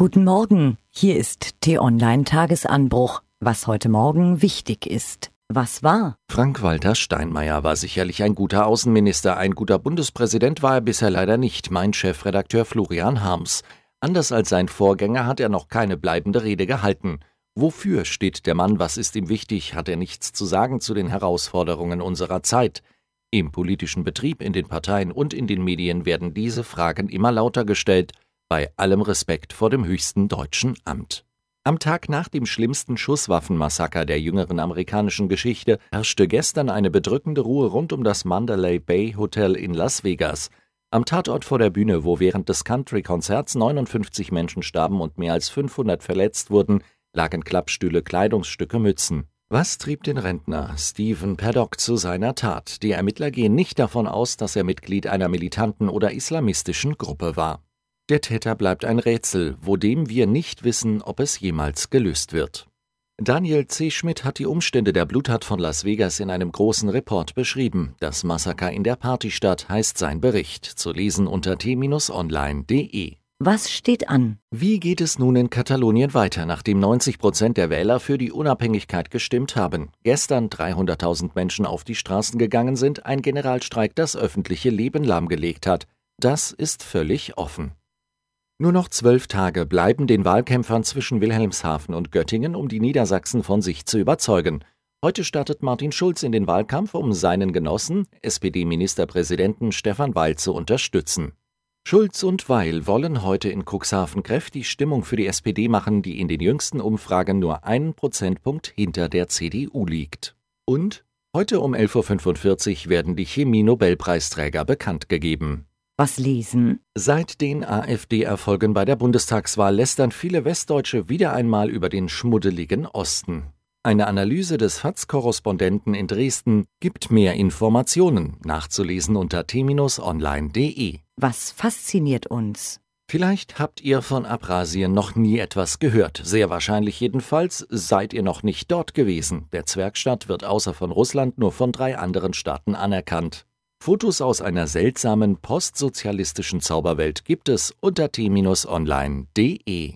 Guten Morgen, hier ist T-Online Tagesanbruch. Was heute Morgen wichtig ist. Was war? Frank-Walter Steinmeier war sicherlich ein guter Außenminister, ein guter Bundespräsident war er bisher leider nicht, mein Chefredakteur Florian Harms. Anders als sein Vorgänger hat er noch keine bleibende Rede gehalten. Wofür steht der Mann, was ist ihm wichtig, hat er nichts zu sagen zu den Herausforderungen unserer Zeit. Im politischen Betrieb, in den Parteien und in den Medien werden diese Fragen immer lauter gestellt, bei allem Respekt vor dem höchsten deutschen Amt. Am Tag nach dem schlimmsten Schusswaffenmassaker der jüngeren amerikanischen Geschichte herrschte gestern eine bedrückende Ruhe rund um das Mandalay Bay Hotel in Las Vegas. Am Tatort vor der Bühne, wo während des Country-Konzerts 59 Menschen starben und mehr als 500 verletzt wurden, lagen Klappstühle, Kleidungsstücke, Mützen. Was trieb den Rentner Stephen Paddock zu seiner Tat? Die Ermittler gehen nicht davon aus, dass er Mitglied einer militanten oder islamistischen Gruppe war. Der Täter bleibt ein Rätsel, wo dem wir nicht wissen, ob es jemals gelöst wird. Daniel C. Schmidt hat die Umstände der Bluttat von Las Vegas in einem großen Report beschrieben. Das Massaker in der Partystadt heißt sein Bericht, zu lesen unter t-online.de. Was steht an? Wie geht es nun in Katalonien weiter, nachdem 90 Prozent der Wähler für die Unabhängigkeit gestimmt haben? Gestern 300.000 Menschen auf die Straßen gegangen sind, ein Generalstreik das öffentliche Leben lahmgelegt hat. Das ist völlig offen. Nur noch zwölf Tage bleiben den Wahlkämpfern zwischen Wilhelmshaven und Göttingen, um die Niedersachsen von sich zu überzeugen. Heute startet Martin Schulz in den Wahlkampf, um seinen Genossen, SPD-Ministerpräsidenten Stefan Weil, zu unterstützen. Schulz und Weil wollen heute in Cuxhaven kräftig Stimmung für die SPD machen, die in den jüngsten Umfragen nur einen Prozentpunkt hinter der CDU liegt. Und heute um 11.45 Uhr werden die Chemie-Nobelpreisträger bekannt gegeben. Was lesen? Seit den AfD-Erfolgen bei der Bundestagswahl lästern viele Westdeutsche wieder einmal über den schmuddeligen Osten. Eine Analyse des FAZ-Korrespondenten in Dresden gibt mehr Informationen, nachzulesen unter t-online.de. Was fasziniert uns? Vielleicht habt ihr von Abrasien noch nie etwas gehört. Sehr wahrscheinlich jedenfalls seid ihr noch nicht dort gewesen. Der Zwergstaat wird außer von Russland nur von drei anderen Staaten anerkannt. Fotos aus einer seltsamen postsozialistischen Zauberwelt gibt es unter t-online.de.